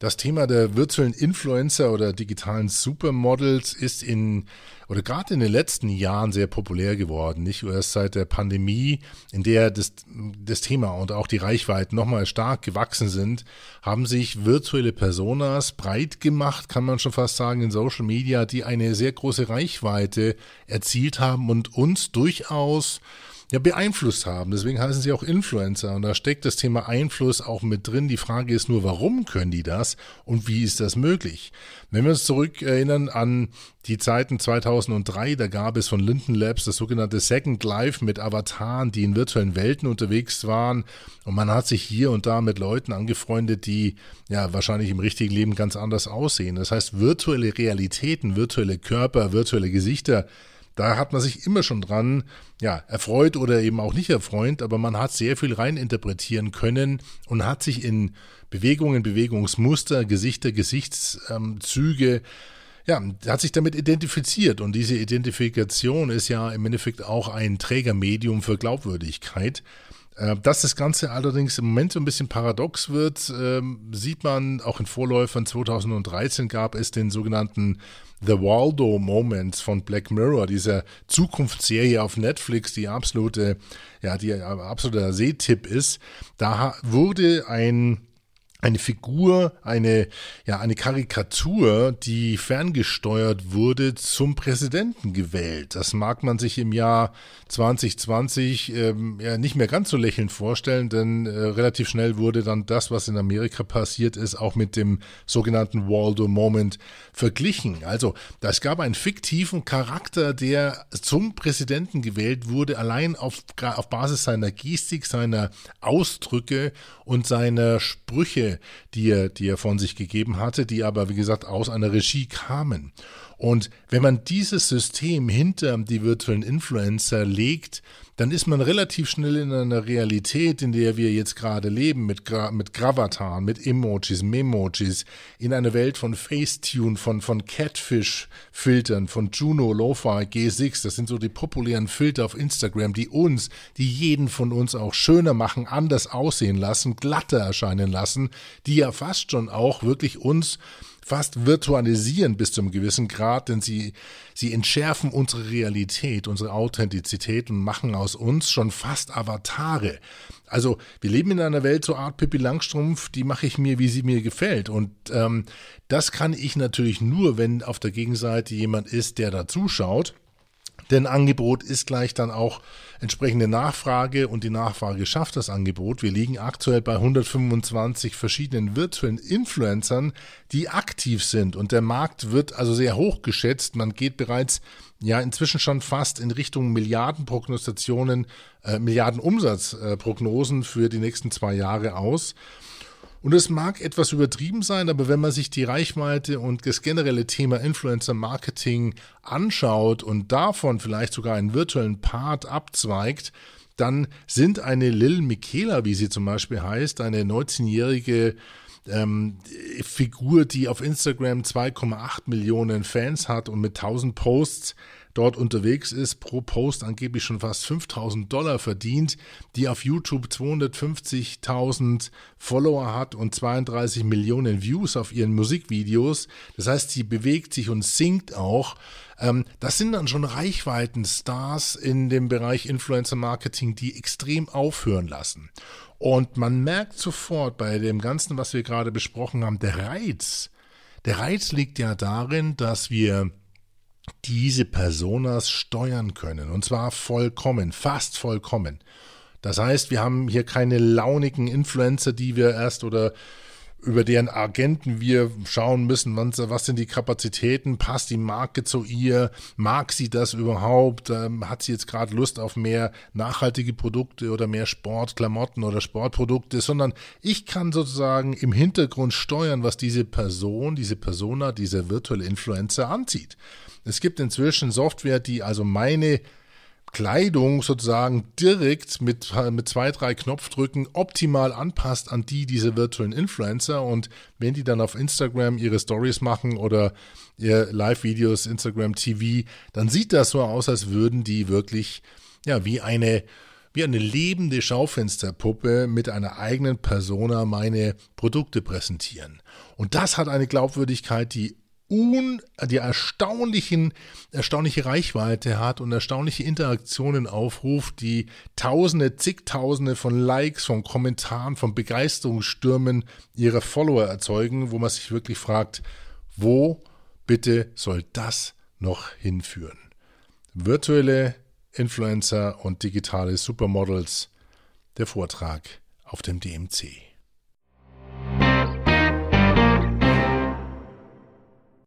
Das Thema der virtuellen Influencer oder digitalen Supermodels ist in oder gerade in den letzten Jahren sehr populär geworden. Nicht erst seit der Pandemie, in der das, das Thema und auch die Reichweiten nochmal stark gewachsen sind, haben sich virtuelle Personas breit gemacht, kann man schon fast sagen, in Social Media, die eine sehr große Reichweite erzielt haben und uns durchaus ja, beeinflusst haben. Deswegen heißen sie auch Influencer. Und da steckt das Thema Einfluss auch mit drin. Die Frage ist nur, warum können die das und wie ist das möglich? Wenn wir uns zurück erinnern an die Zeiten 2003, da gab es von Linden Labs das sogenannte Second Life mit Avataren, die in virtuellen Welten unterwegs waren. Und man hat sich hier und da mit Leuten angefreundet, die ja wahrscheinlich im richtigen Leben ganz anders aussehen. Das heißt, virtuelle Realitäten, virtuelle Körper, virtuelle Gesichter, da hat man sich immer schon dran, ja, erfreut oder eben auch nicht erfreut, aber man hat sehr viel reininterpretieren können und hat sich in Bewegungen, Bewegungsmuster, Gesichter, Gesichtszüge, ja, hat sich damit identifiziert und diese Identifikation ist ja im Endeffekt auch ein Trägermedium für Glaubwürdigkeit. Äh, dass das Ganze allerdings im Moment so ein bisschen paradox wird, ähm, sieht man auch in Vorläufern 2013 gab es den sogenannten The Waldo Moments von Black Mirror, dieser Zukunftsserie auf Netflix, die absolute, ja, die absoluter Sehtipp ist. Da wurde ein eine Figur, eine, ja, eine Karikatur, die ferngesteuert wurde, zum Präsidenten gewählt. Das mag man sich im Jahr 2020 ähm, ja nicht mehr ganz so lächelnd vorstellen, denn äh, relativ schnell wurde dann das, was in Amerika passiert ist, auch mit dem sogenannten Waldo Moment verglichen. Also, es gab einen fiktiven Charakter, der zum Präsidenten gewählt wurde, allein auf, auf Basis seiner Gestik, seiner Ausdrücke und seiner Sprüche die er, die er von sich gegeben hatte, die aber, wie gesagt, aus einer Regie kamen. Und wenn man dieses System hinter die virtuellen Influencer legt, dann ist man relativ schnell in einer Realität, in der wir jetzt gerade leben, mit, Gra mit Gravataren, mit Emojis, Memojis, in einer Welt von Facetune, von, von Catfish-Filtern, von Juno, Lo-Fi, G6. Das sind so die populären Filter auf Instagram, die uns, die jeden von uns auch schöner machen, anders aussehen lassen, glatter erscheinen lassen, die ja fast schon auch wirklich uns fast virtualisieren bis zu einem gewissen Grad, denn sie, sie entschärfen unsere Realität, unsere Authentizität und machen aus uns schon fast Avatare. Also wir leben in einer Welt so Art Pippi Langstrumpf, die mache ich mir, wie sie mir gefällt. Und ähm, das kann ich natürlich nur, wenn auf der Gegenseite jemand ist, der da zuschaut denn Angebot ist gleich dann auch entsprechende Nachfrage und die Nachfrage schafft das Angebot. Wir liegen aktuell bei 125 verschiedenen virtuellen Influencern, die aktiv sind und der Markt wird also sehr hoch geschätzt. Man geht bereits ja inzwischen schon fast in Richtung Milliardenprognostationen, äh, Milliardenumsatzprognosen äh, für die nächsten zwei Jahre aus. Und es mag etwas übertrieben sein, aber wenn man sich die Reichweite und das generelle Thema Influencer Marketing anschaut und davon vielleicht sogar einen virtuellen Part abzweigt, dann sind eine Lil Michaela, wie sie zum Beispiel heißt, eine 19-jährige ähm, Figur, die auf Instagram 2,8 Millionen Fans hat und mit 1000 Posts dort unterwegs ist, pro Post angeblich schon fast 5000 Dollar verdient, die auf YouTube 250.000 Follower hat und 32 Millionen Views auf ihren Musikvideos. Das heißt, sie bewegt sich und singt auch. Ähm, das sind dann schon Reichweitenstars in dem Bereich Influencer Marketing, die extrem aufhören lassen. Und man merkt sofort bei dem Ganzen, was wir gerade besprochen haben, der Reiz. Der Reiz liegt ja darin, dass wir diese Personas steuern können. Und zwar vollkommen, fast vollkommen. Das heißt, wir haben hier keine launigen Influencer, die wir erst oder über deren Agenten wir schauen müssen, was sind die Kapazitäten, passt die Marke zu ihr, mag sie das überhaupt, ähm, hat sie jetzt gerade Lust auf mehr nachhaltige Produkte oder mehr Sportklamotten oder Sportprodukte, sondern ich kann sozusagen im Hintergrund steuern, was diese Person, diese Persona, dieser virtuelle Influencer anzieht. Es gibt inzwischen Software, die also meine Kleidung sozusagen direkt mit, mit zwei, drei Knopfdrücken optimal anpasst an die dieser virtuellen Influencer. Und wenn die dann auf Instagram ihre Stories machen oder ihr Live-Videos, Instagram TV, dann sieht das so aus, als würden die wirklich, ja, wie eine wie eine lebende Schaufensterpuppe mit einer eigenen Persona meine Produkte präsentieren. Und das hat eine Glaubwürdigkeit, die un, die erstaunlichen, erstaunliche Reichweite hat und erstaunliche Interaktionen aufruft, die Tausende, zigtausende von Likes, von Kommentaren, von Begeisterungsstürmen ihrer Follower erzeugen, wo man sich wirklich fragt, wo bitte soll das noch hinführen? Virtuelle Influencer und digitale Supermodels, der Vortrag auf dem DMC.